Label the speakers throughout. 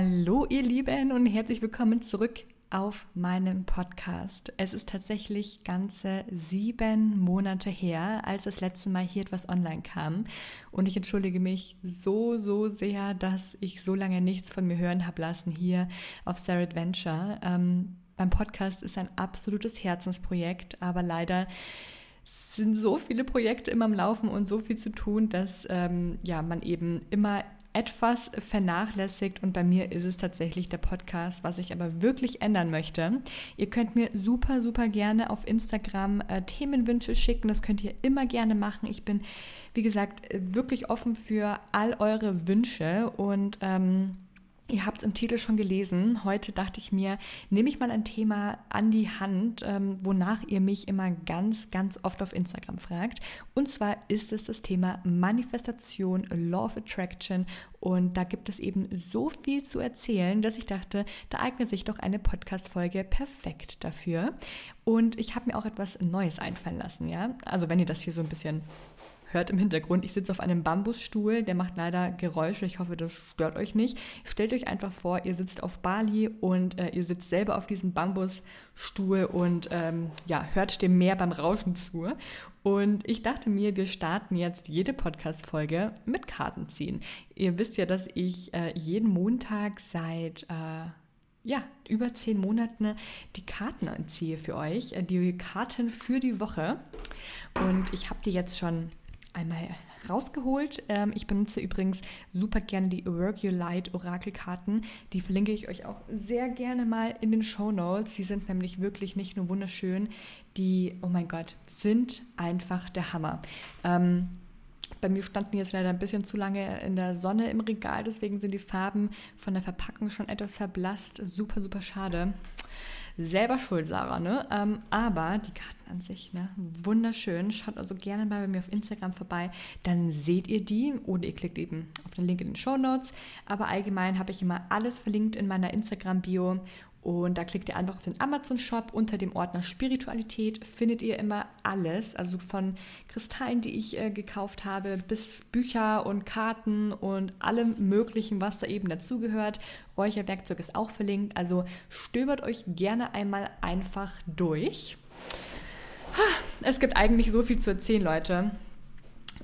Speaker 1: Hallo ihr Lieben und herzlich willkommen zurück auf meinem Podcast. Es ist tatsächlich ganze sieben Monate her, als das letzte Mal hier etwas online kam. Und ich entschuldige mich so, so sehr, dass ich so lange nichts von mir hören habe lassen hier auf Sarah Adventure. Ähm, mein Podcast ist ein absolutes Herzensprojekt, aber leider sind so viele Projekte immer am Laufen und so viel zu tun, dass ähm, ja, man eben immer etwas vernachlässigt und bei mir ist es tatsächlich der Podcast, was ich aber wirklich ändern möchte. Ihr könnt mir super, super gerne auf Instagram äh, Themenwünsche schicken. Das könnt ihr immer gerne machen. Ich bin, wie gesagt, äh, wirklich offen für all eure Wünsche und ähm, Ihr habt es im Titel schon gelesen. Heute dachte ich mir, nehme ich mal ein Thema an die Hand, ähm, wonach ihr mich immer ganz, ganz oft auf Instagram fragt. Und zwar ist es das Thema Manifestation, Law of Attraction. Und da gibt es eben so viel zu erzählen, dass ich dachte, da eignet sich doch eine Podcast-Folge perfekt dafür. Und ich habe mir auch etwas Neues einfallen lassen, ja. Also wenn ihr das hier so ein bisschen hört im Hintergrund, ich sitze auf einem Bambusstuhl, der macht leider Geräusche. Ich hoffe, das stört euch nicht. Stellt euch einfach vor, ihr sitzt auf Bali und äh, ihr sitzt selber auf diesem Bambusstuhl und ähm, ja, hört dem Meer beim Rauschen zu. Und ich dachte mir, wir starten jetzt jede Podcast-Folge mit Karten ziehen. Ihr wisst ja, dass ich äh, jeden Montag seit äh, ja, über zehn Monaten die Karten anziehe für euch, äh, die Karten für die Woche. Und ich habe die jetzt schon einmal rausgeholt. Ähm, ich benutze übrigens super gerne die Work Your Light Orakelkarten. Die verlinke ich euch auch sehr gerne mal in den Show Notes. Die sind nämlich wirklich nicht nur wunderschön, die, oh mein Gott, sind einfach der Hammer. Ähm, bei mir standen jetzt leider ein bisschen zu lange in der Sonne im Regal, deswegen sind die Farben von der Verpackung schon etwas verblasst. Super, super schade. Selber schuld, Sarah, ne? Ähm, aber die Karten an sich, ne? Wunderschön. Schaut also gerne mal bei mir auf Instagram vorbei. Dann seht ihr die oder ihr klickt eben auf den Link in den Show Notes. Aber allgemein habe ich immer alles verlinkt in meiner Instagram-Bio und da klickt ihr einfach auf den Amazon-Shop. Unter dem Ordner Spiritualität findet ihr immer alles. Also von Kristallen, die ich äh, gekauft habe, bis Bücher und Karten und allem Möglichen, was da eben dazugehört. Räucherwerkzeug ist auch verlinkt. Also stöbert euch gerne einmal einfach durch. Es gibt eigentlich so viel zu erzählen, Leute.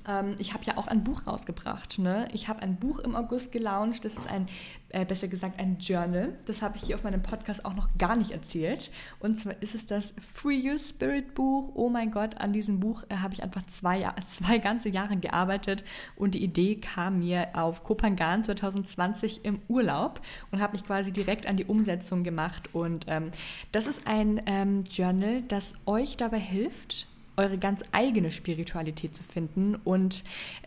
Speaker 1: Ähm, ich habe ja auch ein Buch rausgebracht. Ne? Ich habe ein Buch im August gelauncht. Das ist ein, äh, besser gesagt, ein Journal. Das habe ich hier auf meinem Podcast auch noch gar nicht erzählt. Und zwar ist es das Free Your Spirit Buch. Oh mein Gott, an diesem Buch äh, habe ich einfach zwei, zwei ganze Jahre gearbeitet. Und die Idee kam mir auf Kopangan 2020 im Urlaub und habe mich quasi direkt an die Umsetzung gemacht. Und ähm, das ist ein ähm, Journal, das euch dabei hilft, eure ganz eigene Spiritualität zu finden. Und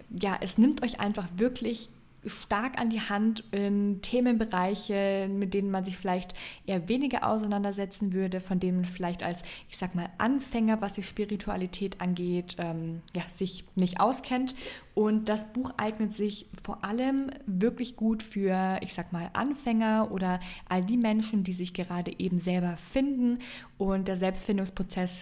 Speaker 1: ja, es nimmt euch einfach wirklich stark an die Hand in Themenbereiche, mit denen man sich vielleicht eher weniger auseinandersetzen würde, von denen man vielleicht als, ich sag mal, Anfänger, was die Spiritualität angeht, ähm, ja, sich nicht auskennt. Und das Buch eignet sich vor allem wirklich gut für, ich sag mal, Anfänger oder all die Menschen, die sich gerade eben selber finden. Und der Selbstfindungsprozess,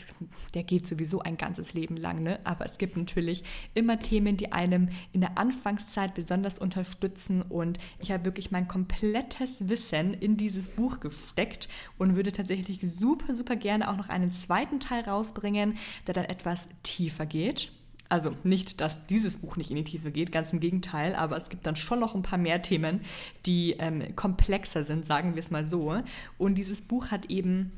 Speaker 1: der geht sowieso ein ganzes Leben lang, ne? Aber es gibt natürlich immer Themen, die einem in der Anfangszeit besonders unterstützen. Und ich habe wirklich mein komplettes Wissen in dieses Buch gesteckt und würde tatsächlich super, super gerne auch noch einen zweiten Teil rausbringen, der dann etwas tiefer geht. Also nicht, dass dieses Buch nicht in die Tiefe geht, ganz im Gegenteil, aber es gibt dann schon noch ein paar mehr Themen, die ähm, komplexer sind, sagen wir es mal so. Und dieses Buch hat eben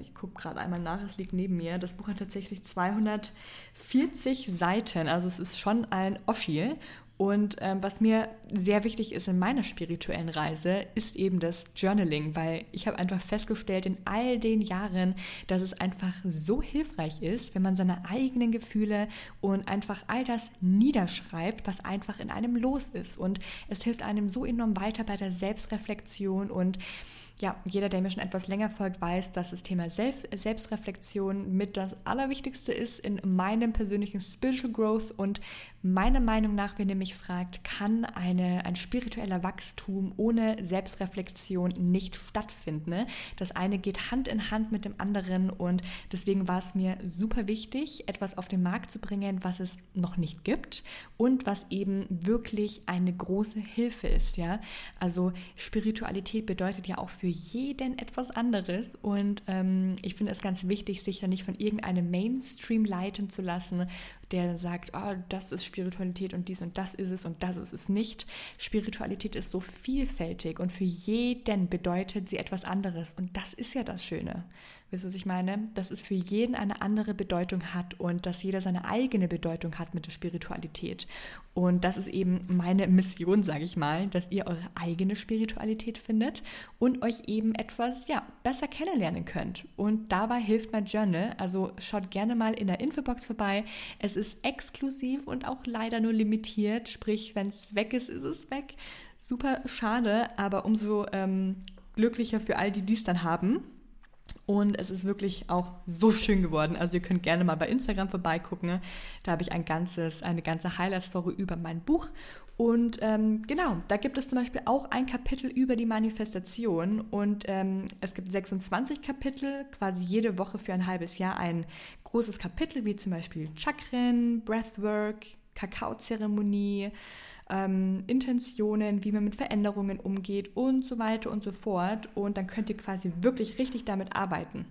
Speaker 1: ich gucke gerade einmal nach, es liegt neben mir. Das Buch hat tatsächlich 240 Seiten, also es ist schon ein Oschi und ähm, was mir sehr wichtig ist in meiner spirituellen Reise, ist eben das Journaling, weil ich habe einfach festgestellt in all den Jahren, dass es einfach so hilfreich ist, wenn man seine eigenen Gefühle und einfach all das niederschreibt, was einfach in einem los ist. Und es hilft einem so enorm weiter bei der Selbstreflexion und ja, jeder, der mir schon etwas länger folgt, weiß, dass das Thema Selbst Selbstreflexion mit das Allerwichtigste ist in meinem persönlichen Spiritual Growth. Und meiner Meinung nach, wenn ihr mich fragt, kann eine ein spiritueller Wachstum ohne Selbstreflexion nicht stattfindet. Ne? Das eine geht Hand in Hand mit dem anderen und deswegen war es mir super wichtig, etwas auf den Markt zu bringen, was es noch nicht gibt und was eben wirklich eine große Hilfe ist. Ja? Also Spiritualität bedeutet ja auch für jeden etwas anderes und ähm, ich finde es ganz wichtig, sich da nicht von irgendeinem Mainstream leiten zu lassen, der sagt, oh, das ist Spiritualität und dies und das ist es und das ist es nicht. Spiritualität ist so vielfältig und für jeden bedeutet sie etwas anderes und das ist ja das Schöne. Wisst ihr, was ich meine? Dass es für jeden eine andere Bedeutung hat und dass jeder seine eigene Bedeutung hat mit der Spiritualität. Und das ist eben meine Mission, sage ich mal, dass ihr eure eigene Spiritualität findet und euch eben etwas ja, besser kennenlernen könnt. Und dabei hilft mein Journal. Also schaut gerne mal in der Infobox vorbei. Es ist exklusiv und auch leider nur limitiert. Sprich, wenn es weg ist, ist es weg. Super schade, aber umso ähm, glücklicher für all die, die es dann haben. Und es ist wirklich auch so schön geworden. Also ihr könnt gerne mal bei Instagram vorbeigucken. Da habe ich ein ganzes, eine ganze Highlight-Story über mein Buch. Und ähm, genau, da gibt es zum Beispiel auch ein Kapitel über die Manifestation. Und ähm, es gibt 26 Kapitel, quasi jede Woche für ein halbes Jahr ein großes Kapitel, wie zum Beispiel Chakren, Breathwork, Kakaozeremonie ähm, Intentionen, wie man mit Veränderungen umgeht und so weiter und so fort. Und dann könnt ihr quasi wirklich richtig damit arbeiten.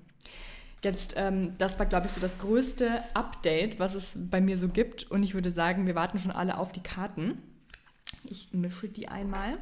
Speaker 1: Jetzt, ähm, das war, glaube ich, so das größte Update, was es bei mir so gibt. Und ich würde sagen, wir warten schon alle auf die Karten. Ich mische die einmal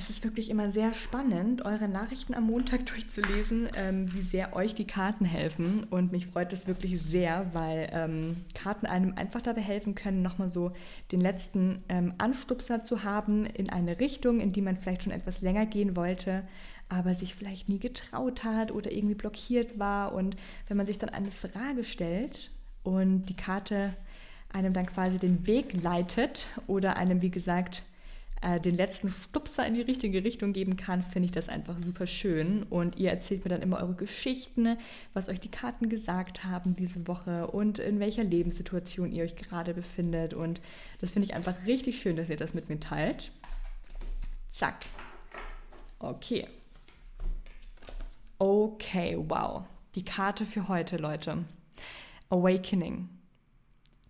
Speaker 1: es ist wirklich immer sehr spannend, eure Nachrichten am Montag durchzulesen, ähm, wie sehr euch die Karten helfen. Und mich freut es wirklich sehr, weil ähm, Karten einem einfach dabei helfen können, nochmal so den letzten ähm, Anstupser zu haben in eine Richtung, in die man vielleicht schon etwas länger gehen wollte, aber sich vielleicht nie getraut hat oder irgendwie blockiert war. Und wenn man sich dann eine Frage stellt und die Karte einem dann quasi den Weg leitet oder einem, wie gesagt, äh, den letzten Stupser in die richtige Richtung geben kann, finde ich das einfach super schön. Und ihr erzählt mir dann immer eure Geschichten, was euch die Karten gesagt haben diese Woche und in welcher Lebenssituation ihr euch gerade befindet. Und das finde ich einfach richtig schön, dass ihr das mit mir teilt. Zack. Okay. Okay, wow. Die Karte für heute, Leute. Awakening.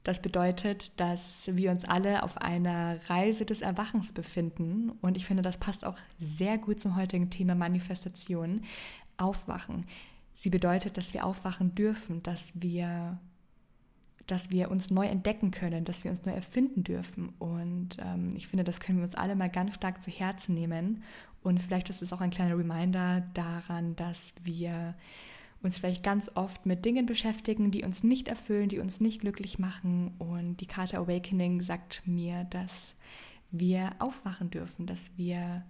Speaker 1: Das bedeutet, dass wir uns alle auf einer Reise des Erwachens befinden. Und ich finde, das passt auch sehr gut zum heutigen Thema Manifestation. Aufwachen. Sie bedeutet, dass wir aufwachen dürfen, dass wir, dass wir uns neu entdecken können, dass wir uns neu erfinden dürfen. Und ähm, ich finde, das können wir uns alle mal ganz stark zu Herzen nehmen. Und vielleicht ist es auch ein kleiner Reminder daran, dass wir uns vielleicht ganz oft mit Dingen beschäftigen, die uns nicht erfüllen, die uns nicht glücklich machen. Und die Karte Awakening sagt mir, dass wir aufwachen dürfen, dass wir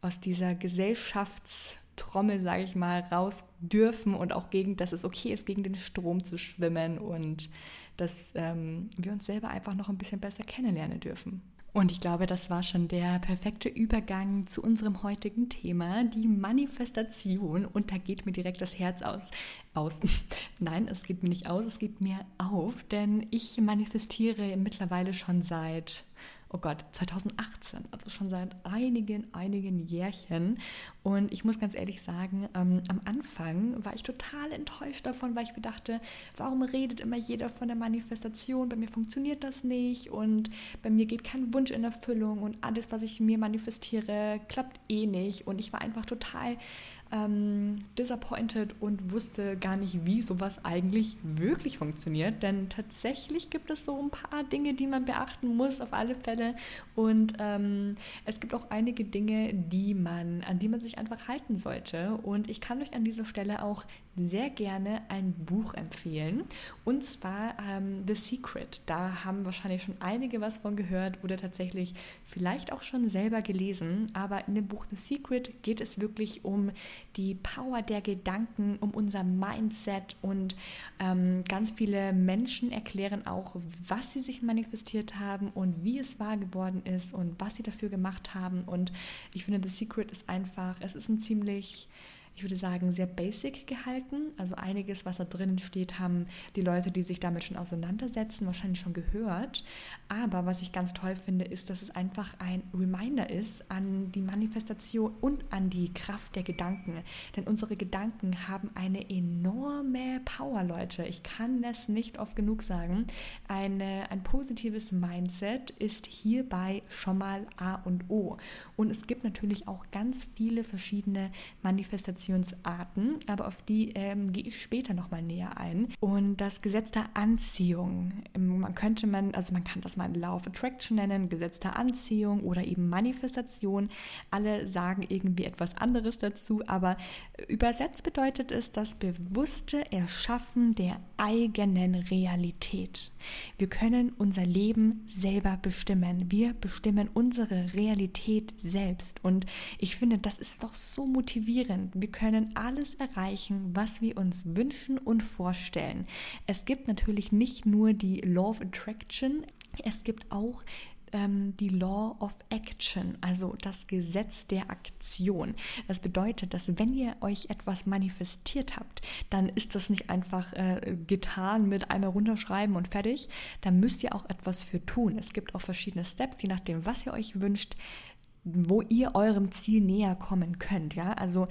Speaker 1: aus dieser Gesellschaftstrommel, sage ich mal, raus dürfen und auch gegen, dass es okay ist, gegen den Strom zu schwimmen und dass ähm, wir uns selber einfach noch ein bisschen besser kennenlernen dürfen. Und ich glaube, das war schon der perfekte Übergang zu unserem heutigen Thema, die Manifestation. Und da geht mir direkt das Herz aus. aus. Nein, es geht mir nicht aus, es geht mir auf, denn ich manifestiere mittlerweile schon seit oh Gott, 2018, also schon seit einigen, einigen Jährchen. Und ich muss ganz ehrlich sagen, ähm, am Anfang war ich total enttäuscht davon, weil ich mir dachte, warum redet immer jeder von der Manifestation? Bei mir funktioniert das nicht und bei mir geht kein Wunsch in Erfüllung und alles, was ich mir manifestiere, klappt eh nicht. Und ich war einfach total ähm, disappointed und wusste gar nicht, wie sowas eigentlich wirklich funktioniert. Denn tatsächlich gibt es so ein paar Dinge, die man beachten muss, auf alle Fälle. Und ähm, es gibt auch einige Dinge, die man, an die man sich einfach halten sollte. Und ich kann euch an dieser Stelle auch sehr gerne ein Buch empfehlen. Und zwar ähm, The Secret. Da haben wahrscheinlich schon einige was von gehört oder tatsächlich vielleicht auch schon selber gelesen. Aber in dem Buch The Secret geht es wirklich um die Power der Gedanken, um unser Mindset. Und ähm, ganz viele Menschen erklären auch, was sie sich manifestiert haben und wie es wahr geworden ist und was sie dafür gemacht haben. Und ich finde, The Secret ist einfach, es ist ein ziemlich ich würde sagen, sehr basic gehalten. Also einiges, was da drinnen steht, haben die Leute, die sich damit schon auseinandersetzen, wahrscheinlich schon gehört. Aber was ich ganz toll finde, ist, dass es einfach ein Reminder ist an die Manifestation und an die Kraft der Gedanken. Denn unsere Gedanken haben eine enorme Power, Leute. Ich kann das nicht oft genug sagen. Eine, ein positives Mindset ist hierbei schon mal A und O. Und es gibt natürlich auch ganz viele verschiedene Manifestationsarten, aber auf die ähm, gehe ich später nochmal näher ein. Und das Gesetz der Anziehung, ähm, man könnte man, also man kann das mal Law of Attraction nennen, Gesetz der Anziehung oder eben Manifestation. Alle sagen irgendwie etwas anderes dazu, aber übersetzt bedeutet es das bewusste Erschaffen der eigenen Realität. Wir können unser Leben selber bestimmen. Wir bestimmen unsere Realität selbst. Und ich finde, das ist doch so motivierend. Wir können alles erreichen, was wir uns wünschen und vorstellen. Es gibt natürlich nicht nur die Law of Attraction, es gibt auch ähm, die Law of Action, also das Gesetz der Aktion. Das bedeutet, dass wenn ihr euch etwas manifestiert habt, dann ist das nicht einfach äh, getan mit einmal runterschreiben und fertig. Da müsst ihr auch etwas für tun. Es gibt auch verschiedene Steps, je nachdem, was ihr euch wünscht, wo ihr eurem Ziel näher kommen könnt. Ja, also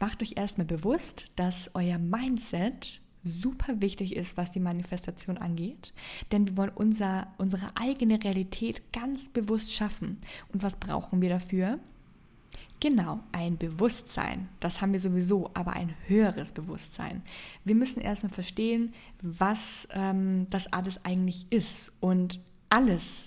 Speaker 1: macht euch erstmal bewusst, dass euer Mindset super wichtig ist, was die Manifestation angeht. Denn wir wollen unser, unsere eigene Realität ganz bewusst schaffen. Und was brauchen wir dafür? Genau, ein Bewusstsein. Das haben wir sowieso, aber ein höheres Bewusstsein. Wir müssen erstmal verstehen, was ähm, das alles eigentlich ist. Und alles,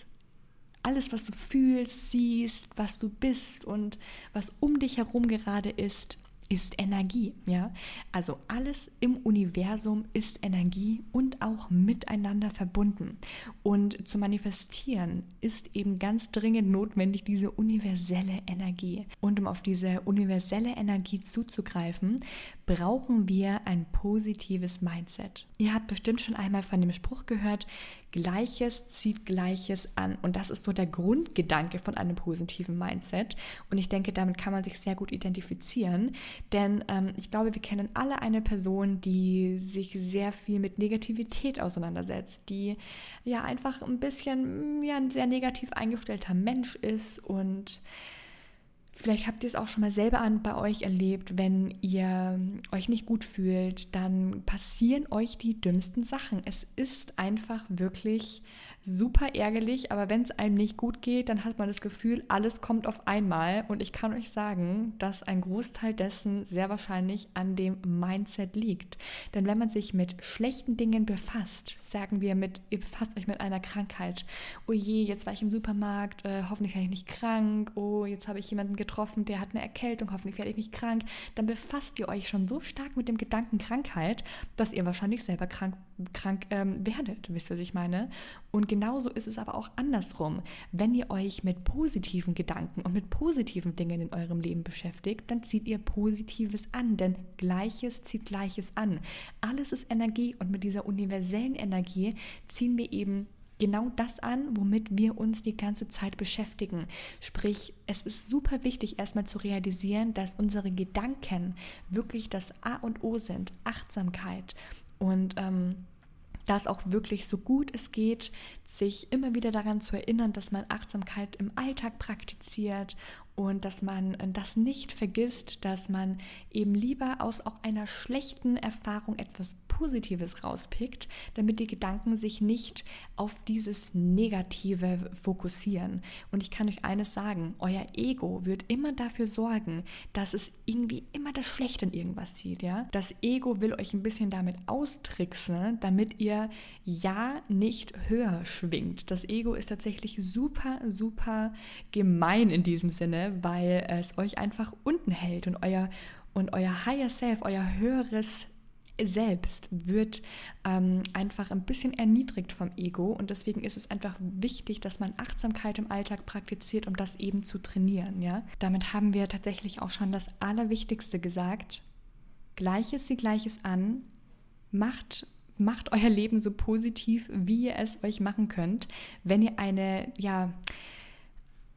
Speaker 1: alles, was du fühlst, siehst, was du bist und was um dich herum gerade ist, ist Energie, ja? Also alles im Universum ist Energie und auch miteinander verbunden. Und zu manifestieren ist eben ganz dringend notwendig diese universelle Energie. Und um auf diese universelle Energie zuzugreifen, brauchen wir ein positives Mindset. Ihr habt bestimmt schon einmal von dem Spruch gehört, Gleiches zieht Gleiches an. Und das ist so der Grundgedanke von einem positiven Mindset. Und ich denke, damit kann man sich sehr gut identifizieren. Denn ähm, ich glaube, wir kennen alle eine Person, die sich sehr viel mit Negativität auseinandersetzt, die ja einfach ein bisschen ja, ein sehr negativ eingestellter Mensch ist und Vielleicht habt ihr es auch schon mal selber an bei euch erlebt, wenn ihr euch nicht gut fühlt, dann passieren euch die dümmsten Sachen. Es ist einfach wirklich super ärgerlich, aber wenn es einem nicht gut geht, dann hat man das Gefühl, alles kommt auf einmal. Und ich kann euch sagen, dass ein Großteil dessen sehr wahrscheinlich an dem Mindset liegt. Denn wenn man sich mit schlechten Dingen befasst, sagen wir mit, ihr befasst euch mit einer Krankheit, oh je, jetzt war ich im Supermarkt, äh, hoffentlich werde ich nicht krank, oh, jetzt habe ich jemanden getroffen, der hat eine Erkältung, hoffentlich werde ich nicht krank, dann befasst ihr euch schon so stark mit dem Gedanken Krankheit, dass ihr wahrscheinlich selber krank, krank ähm, werdet, wisst ihr, was ich meine? Und genauso ist es aber auch andersrum. Wenn ihr euch mit positiven Gedanken und mit positiven Dingen in eurem Leben beschäftigt, dann zieht ihr Positives an, denn Gleiches zieht Gleiches an. Alles ist Energie und mit dieser universellen Energie ziehen wir eben genau das an, womit wir uns die ganze Zeit beschäftigen. Sprich, es ist super wichtig, erstmal zu realisieren, dass unsere Gedanken wirklich das A und O sind, Achtsamkeit. Und ähm, das auch wirklich so gut es geht, sich immer wieder daran zu erinnern, dass man Achtsamkeit im Alltag praktiziert und dass man das nicht vergisst, dass man eben lieber aus auch einer schlechten Erfahrung etwas Positives rauspickt, damit die Gedanken sich nicht auf dieses Negative fokussieren. Und ich kann euch eines sagen, euer Ego wird immer dafür sorgen, dass es irgendwie immer das Schlechte in irgendwas sieht. Ja? Das Ego will euch ein bisschen damit austricksen, damit ihr ja nicht höher schwingt. Das Ego ist tatsächlich super, super gemein in diesem Sinne, weil es euch einfach unten hält und euer und euer Higher Self, euer höheres selbst wird ähm, einfach ein bisschen erniedrigt vom Ego und deswegen ist es einfach wichtig, dass man Achtsamkeit im Alltag praktiziert, um das eben zu trainieren. Ja? Damit haben wir tatsächlich auch schon das Allerwichtigste gesagt. Gleiches wie Gleiches an, macht macht euer Leben so positiv, wie ihr es euch machen könnt. Wenn ihr eine, ja,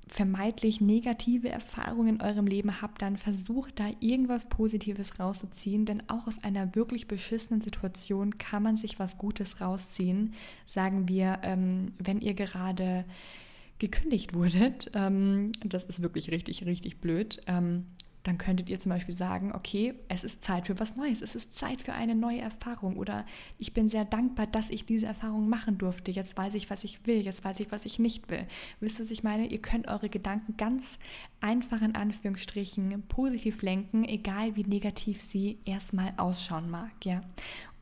Speaker 1: vermeintlich negative Erfahrungen in eurem Leben habt, dann versucht da irgendwas Positives rauszuziehen, denn auch aus einer wirklich beschissenen Situation kann man sich was Gutes rausziehen. Sagen wir, ähm, wenn ihr gerade gekündigt wurdet, ähm, das ist wirklich richtig, richtig blöd, ähm, dann könntet ihr zum Beispiel sagen, okay, es ist Zeit für was Neues, es ist Zeit für eine neue Erfahrung oder ich bin sehr dankbar, dass ich diese Erfahrung machen durfte. Jetzt weiß ich, was ich will, jetzt weiß ich, was ich nicht will. Wisst ihr, was ich meine? Ihr könnt eure Gedanken ganz einfach in Anführungsstrichen positiv lenken, egal wie negativ sie erstmal ausschauen mag, ja.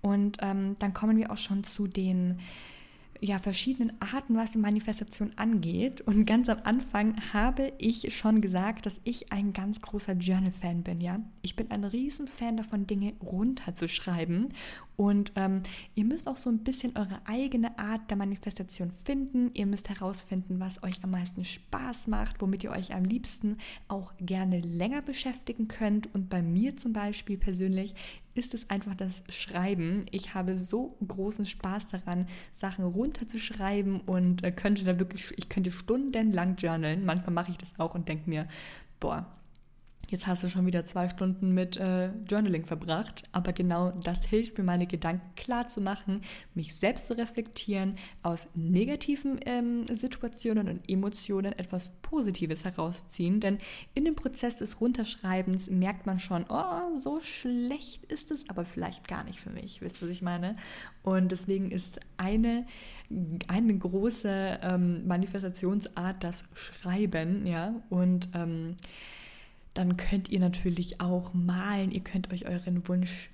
Speaker 1: Und ähm, dann kommen wir auch schon zu den ja, verschiedenen Arten, was die Manifestation angeht. Und ganz am Anfang habe ich schon gesagt, dass ich ein ganz großer Journal-Fan bin, ja. Ich bin ein Riesenfan davon, Dinge runterzuschreiben. Und ähm, ihr müsst auch so ein bisschen eure eigene Art der Manifestation finden. Ihr müsst herausfinden, was euch am meisten Spaß macht, womit ihr euch am liebsten auch gerne länger beschäftigen könnt. Und bei mir zum Beispiel persönlich ist es einfach das Schreiben. Ich habe so großen Spaß daran, Sachen runterzuschreiben und äh, könnte da wirklich, ich könnte stundenlang journalen. Manchmal mache ich das auch und denke mir, boah, jetzt hast du schon wieder zwei Stunden mit äh, Journaling verbracht, aber genau das hilft mir, meine Gedanken klar zu machen, mich selbst zu reflektieren, aus negativen ähm, Situationen und Emotionen etwas Positives herauszuziehen, denn in dem Prozess des Runterschreibens merkt man schon, oh, so schlecht ist es, aber vielleicht gar nicht für mich, wisst ihr, was ich meine? Und deswegen ist eine, eine große ähm, Manifestationsart das Schreiben, ja, und ähm, dann könnt ihr natürlich auch malen. Ihr könnt euch euren Wunsch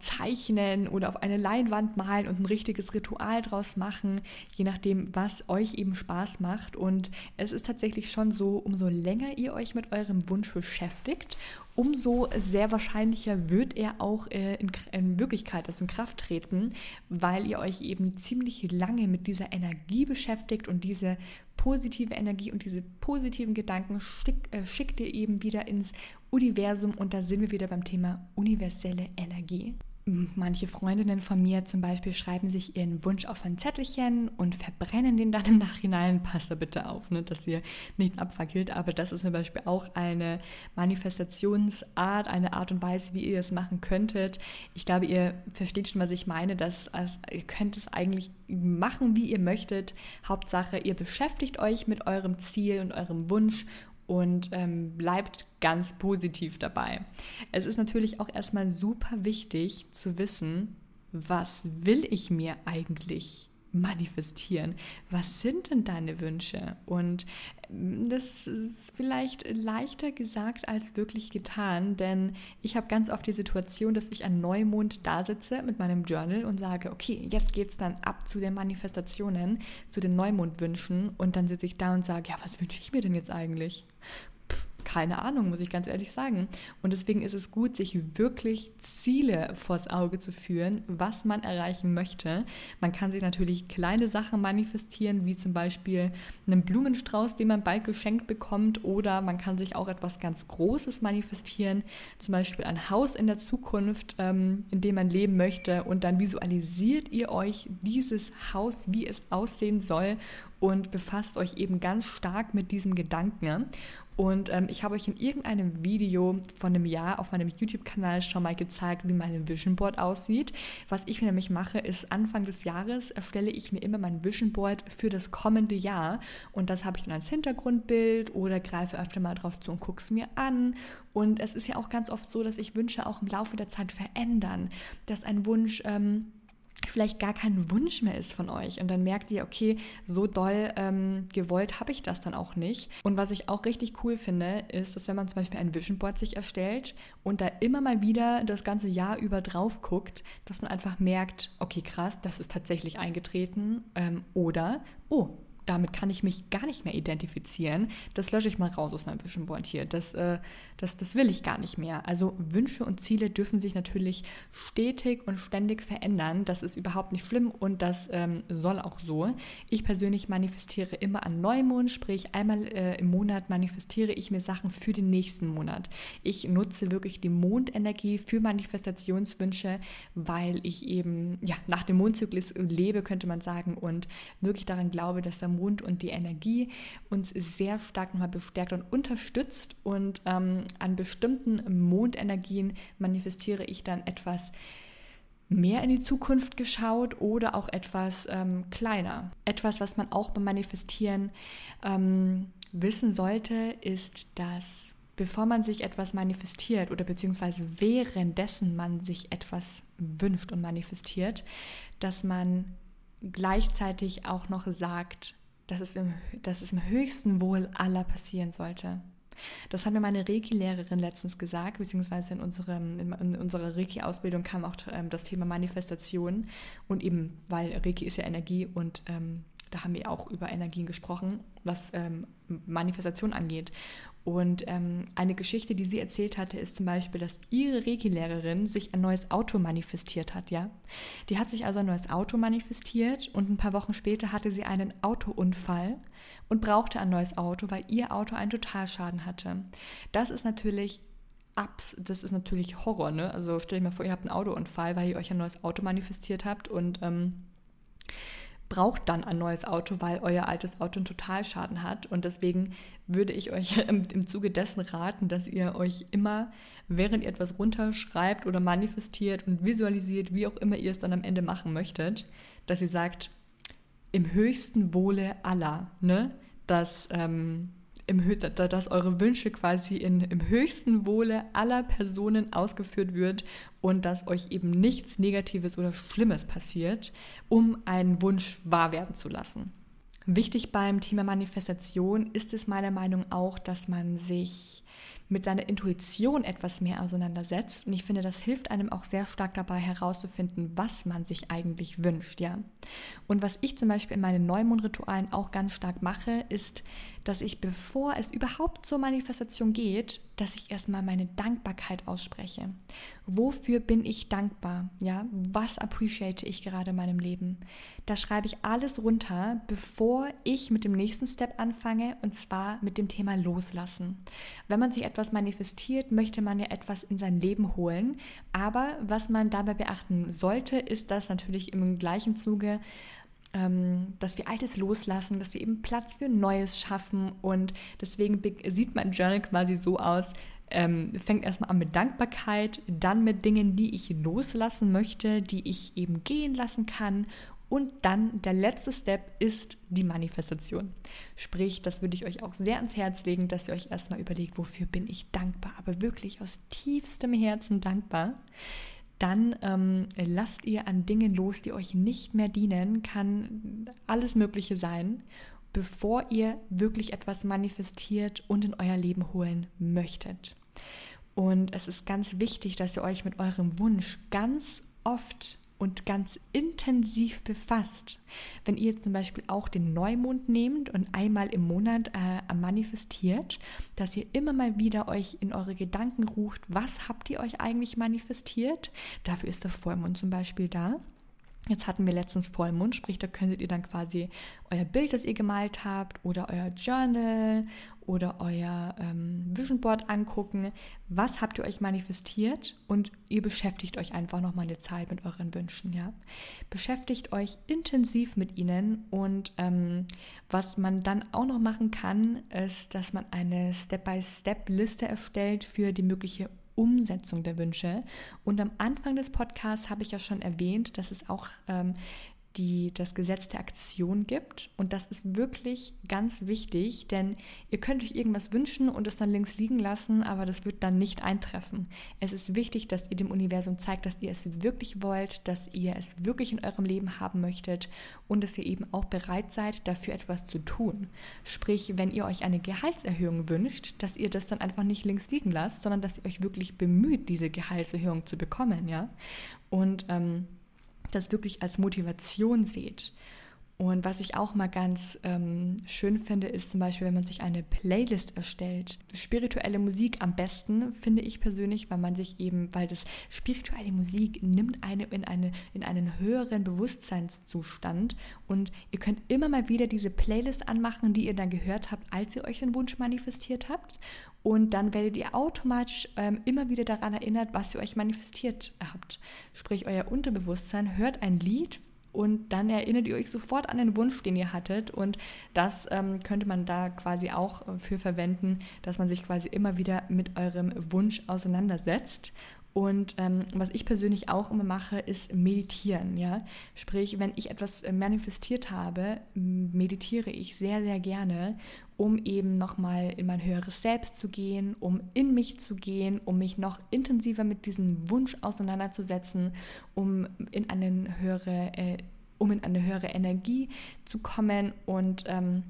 Speaker 1: zeichnen oder auf eine Leinwand malen und ein richtiges Ritual draus machen, je nachdem, was euch eben Spaß macht. Und es ist tatsächlich schon so, umso länger ihr euch mit eurem Wunsch beschäftigt, umso sehr wahrscheinlicher wird er auch äh, in, in Wirklichkeit, also in Kraft treten, weil ihr euch eben ziemlich lange mit dieser Energie beschäftigt und diese positive Energie und diese positiven Gedanken schick, äh, schickt ihr eben wieder ins Universum und da sind wir wieder beim Thema universelle Energie. Manche Freundinnen von mir zum Beispiel schreiben sich ihren Wunsch auf ein Zettelchen und verbrennen den dann im Nachhinein. Passt da bitte auf, ne, dass ihr nicht abfackelt. Aber das ist zum Beispiel auch eine Manifestationsart, eine Art und Weise, wie ihr es machen könntet. Ich glaube, ihr versteht schon, was ich meine. Dass, also, ihr könnt es eigentlich machen, wie ihr möchtet. Hauptsache, ihr beschäftigt euch mit eurem Ziel und eurem Wunsch und ähm, bleibt ganz positiv dabei. Es ist natürlich auch erstmal super wichtig zu wissen, was will ich mir eigentlich manifestieren. Was sind denn deine Wünsche? Und ähm, das ist vielleicht leichter gesagt als wirklich getan, denn ich habe ganz oft die Situation, dass ich an Neumond da sitze mit meinem Journal und sage, okay, jetzt geht es dann ab zu den Manifestationen, zu den Neumondwünschen und dann sitze ich da und sage, ja, was wünsche ich mir denn jetzt eigentlich? Keine Ahnung, muss ich ganz ehrlich sagen. Und deswegen ist es gut, sich wirklich Ziele vors Auge zu führen, was man erreichen möchte. Man kann sich natürlich kleine Sachen manifestieren, wie zum Beispiel einen Blumenstrauß, den man bald geschenkt bekommt, oder man kann sich auch etwas ganz Großes manifestieren, zum Beispiel ein Haus in der Zukunft, ähm, in dem man leben möchte. Und dann visualisiert ihr euch dieses Haus, wie es aussehen soll und befasst euch eben ganz stark mit diesem Gedanken. Und ähm, ich habe euch in irgendeinem Video von einem Jahr auf meinem YouTube-Kanal schon mal gezeigt, wie mein Vision Board aussieht. Was ich mir nämlich mache, ist Anfang des Jahres erstelle ich mir immer mein Vision Board für das kommende Jahr. Und das habe ich dann als Hintergrundbild oder greife öfter mal drauf zu und gucke es mir an. Und es ist ja auch ganz oft so, dass sich Wünsche auch im Laufe der Zeit verändern. Dass ein Wunsch... Ähm, vielleicht gar kein Wunsch mehr ist von euch. Und dann merkt ihr, okay, so doll ähm, gewollt habe ich das dann auch nicht. Und was ich auch richtig cool finde, ist, dass wenn man zum Beispiel ein Vision Board sich erstellt und da immer mal wieder das ganze Jahr über drauf guckt, dass man einfach merkt, okay, krass, das ist tatsächlich eingetreten. Ähm, oder, oh, damit kann ich mich gar nicht mehr identifizieren. Das lösche ich mal raus aus meinem Vision Board hier. Das, äh, das, das will ich gar nicht mehr. Also Wünsche und Ziele dürfen sich natürlich stetig und ständig verändern. Das ist überhaupt nicht schlimm und das ähm, soll auch so. Ich persönlich manifestiere immer an Neumond, sprich einmal äh, im Monat manifestiere ich mir Sachen für den nächsten Monat. Ich nutze wirklich die Mondenergie für Manifestationswünsche, weil ich eben ja, nach dem Mondzyklus lebe, könnte man sagen, und wirklich daran glaube, dass der Mond und die Energie uns sehr stark nochmal bestärkt und unterstützt. Und ähm, an bestimmten Mondenergien manifestiere ich dann etwas mehr in die Zukunft geschaut oder auch etwas ähm, kleiner. Etwas, was man auch beim Manifestieren ähm, wissen sollte, ist, dass bevor man sich etwas manifestiert oder beziehungsweise währenddessen man sich etwas wünscht und manifestiert, dass man gleichzeitig auch noch sagt, dass es im, dass es im höchsten Wohl aller passieren sollte. Das hat mir meine Reiki-Lehrerin letztens gesagt, beziehungsweise in, unserem, in unserer Reiki-Ausbildung kam auch ähm, das Thema Manifestation und eben, weil Reiki ist ja Energie und ähm, da haben wir auch über Energien gesprochen, was ähm, Manifestation angeht. Und ähm, eine Geschichte, die sie erzählt hatte, ist zum Beispiel, dass ihre Reiki-Lehrerin sich ein neues Auto manifestiert hat, ja. Die hat sich also ein neues Auto manifestiert und ein paar Wochen später hatte sie einen Autounfall und brauchte ein neues Auto, weil ihr Auto einen Totalschaden hatte. Das ist natürlich abs, das ist natürlich Horror, ne? Also stell dir mal vor, ihr habt einen Autounfall, weil ihr euch ein neues Auto manifestiert habt und ähm, braucht dann ein neues Auto, weil euer altes Auto einen Totalschaden hat. Und deswegen würde ich euch im, im Zuge dessen raten, dass ihr euch immer, während ihr etwas runterschreibt oder manifestiert und visualisiert, wie auch immer ihr es dann am Ende machen möchtet, dass ihr sagt, im höchsten Wohle aller, ne? dass ähm, im, dass eure Wünsche quasi in, im höchsten Wohle aller Personen ausgeführt wird und dass euch eben nichts Negatives oder Schlimmes passiert, um einen Wunsch wahr werden zu lassen. Wichtig beim Thema Manifestation ist es meiner Meinung nach auch, dass man sich mit seiner Intuition etwas mehr auseinandersetzt. Und ich finde, das hilft einem auch sehr stark dabei herauszufinden, was man sich eigentlich wünscht, ja. Und was ich zum Beispiel in meinen Neumondritualen auch ganz stark mache, ist, dass ich, bevor es überhaupt zur Manifestation geht, dass ich erstmal meine Dankbarkeit ausspreche. Wofür bin ich dankbar? Ja, was appreciate ich gerade in meinem Leben? Da schreibe ich alles runter, bevor ich mit dem nächsten Step anfange, und zwar mit dem Thema Loslassen. Wenn man sich etwas manifestiert, möchte man ja etwas in sein Leben holen. Aber was man dabei beachten sollte, ist, dass natürlich im gleichen Zuge dass wir Altes loslassen, dass wir eben Platz für Neues schaffen. Und deswegen sieht mein Journal quasi so aus, ähm, fängt erstmal an mit Dankbarkeit, dann mit Dingen, die ich loslassen möchte, die ich eben gehen lassen kann. Und dann der letzte Step ist die Manifestation. Sprich, das würde ich euch auch sehr ans Herz legen, dass ihr euch erstmal überlegt, wofür bin ich dankbar, aber wirklich aus tiefstem Herzen dankbar dann ähm, lasst ihr an Dingen los, die euch nicht mehr dienen, kann alles Mögliche sein, bevor ihr wirklich etwas manifestiert und in euer Leben holen möchtet. Und es ist ganz wichtig, dass ihr euch mit eurem Wunsch ganz oft und ganz intensiv befasst. Wenn ihr zum Beispiel auch den Neumond nehmt und einmal im Monat äh, manifestiert, dass ihr immer mal wieder euch in eure Gedanken ruft, was habt ihr euch eigentlich manifestiert? Dafür ist der Vollmond zum Beispiel da. Jetzt hatten wir letztens Vollmond, sprich, da könntet ihr dann quasi euer Bild, das ihr gemalt habt, oder euer Journal oder euer ähm, Vision Board angucken. Was habt ihr euch manifestiert? Und ihr beschäftigt euch einfach nochmal eine Zeit mit euren Wünschen. Ja? Beschäftigt euch intensiv mit ihnen. Und ähm, was man dann auch noch machen kann, ist, dass man eine Step-by-Step-Liste erstellt für die mögliche Umsetzung der Wünsche. Und am Anfang des Podcasts habe ich ja schon erwähnt, dass es auch ähm, die das Gesetz der Aktion gibt. Und das ist wirklich ganz wichtig, denn ihr könnt euch irgendwas wünschen und es dann links liegen lassen, aber das wird dann nicht eintreffen. Es ist wichtig, dass ihr dem Universum zeigt, dass ihr es wirklich wollt, dass ihr es wirklich in eurem Leben haben möchtet und dass ihr eben auch bereit seid, dafür etwas zu tun. Sprich, wenn ihr euch eine Gehaltserhöhung wünscht, dass ihr das dann einfach nicht links liegen lasst, sondern dass ihr euch wirklich bemüht, diese Gehaltserhöhung zu bekommen, ja. Und ähm, das wirklich als Motivation seht. Und was ich auch mal ganz ähm, schön finde, ist zum Beispiel, wenn man sich eine Playlist erstellt. Spirituelle Musik am besten, finde ich persönlich, weil man sich eben, weil das spirituelle Musik nimmt eine in, eine in einen höheren Bewusstseinszustand und ihr könnt immer mal wieder diese Playlist anmachen, die ihr dann gehört habt, als ihr euch den Wunsch manifestiert habt. Und dann werdet ihr automatisch ähm, immer wieder daran erinnert, was ihr euch manifestiert habt. Sprich, euer Unterbewusstsein hört ein Lied, und dann erinnert ihr euch sofort an den Wunsch, den ihr hattet. Und das ähm, könnte man da quasi auch äh, für verwenden, dass man sich quasi immer wieder mit eurem Wunsch auseinandersetzt und ähm, was ich persönlich auch immer mache, ist meditieren. Ja? Sprich, wenn ich etwas äh, manifestiert habe, meditiere ich sehr, sehr gerne, um eben nochmal in mein höheres Selbst zu gehen, um in mich zu gehen, um mich noch intensiver mit diesem Wunsch auseinanderzusetzen, um in eine höhere, äh, um in eine höhere Energie zu kommen und ähm,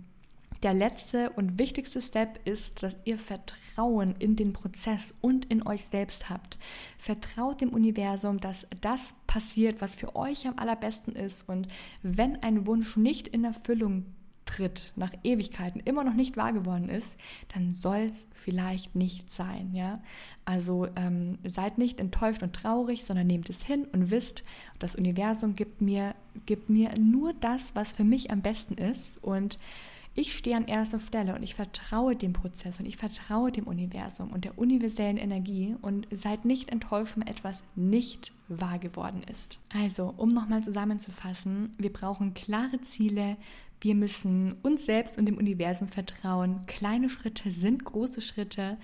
Speaker 1: der letzte und wichtigste Step ist, dass ihr Vertrauen in den Prozess und in euch selbst habt. Vertraut dem Universum, dass das passiert, was für euch am allerbesten ist. Und wenn ein Wunsch nicht in Erfüllung tritt, nach Ewigkeiten immer noch nicht wahr geworden ist, dann soll es vielleicht nicht sein. Ja? Also ähm, seid nicht enttäuscht und traurig, sondern nehmt es hin und wisst, das Universum gibt mir, gibt mir nur das, was für mich am besten ist. Und ich stehe an erster Stelle und ich vertraue dem Prozess und ich vertraue dem Universum und der universellen Energie und seid nicht enttäuscht, wenn etwas nicht wahr geworden ist. Also, um nochmal zusammenzufassen, wir brauchen klare Ziele, wir müssen uns selbst und dem Universum vertrauen. Kleine Schritte sind große Schritte.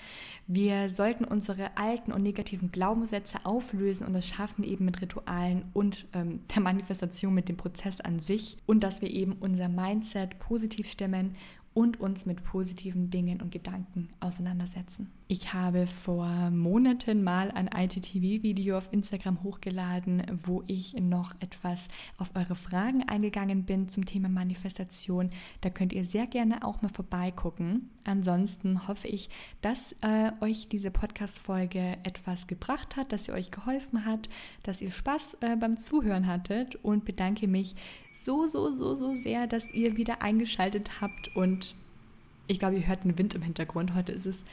Speaker 1: Wir sollten unsere alten und negativen Glaubenssätze auflösen und das schaffen eben mit Ritualen und ähm, der Manifestation mit dem Prozess an sich und dass wir eben unser Mindset positiv stimmen und uns mit positiven Dingen und Gedanken auseinandersetzen. Ich habe vor Monaten mal ein IGTV-Video auf Instagram hochgeladen, wo ich noch etwas auf eure Fragen eingegangen bin zum Thema Manifestation. Da könnt ihr sehr gerne auch mal vorbeigucken. Ansonsten hoffe ich, dass äh, euch diese Podcast-Folge etwas gebracht hat, dass sie euch geholfen hat, dass ihr Spaß äh, beim Zuhören hattet und bedanke mich so, so, so, so sehr, dass ihr wieder eingeschaltet habt und ich glaube, ihr hört den Wind im Hintergrund. Heute ist es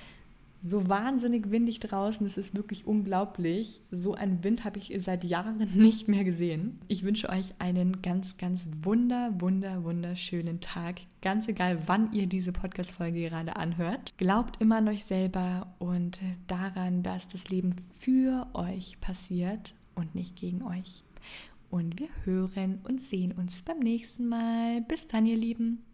Speaker 1: so wahnsinnig windig draußen, es ist wirklich unglaublich. So einen Wind habe ich seit Jahren nicht mehr gesehen. Ich wünsche euch einen ganz, ganz wunder, wunder, wunderschönen Tag. Ganz egal, wann ihr diese Podcast-Folge gerade anhört. Glaubt immer an euch selber und daran, dass das Leben für euch passiert und nicht gegen euch und wir hören und sehen uns beim nächsten Mal. Bis dann, ihr Lieben.